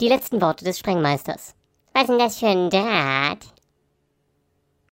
Die letzten Worte des Sprengmeisters. Was ist denn das für ein Draht?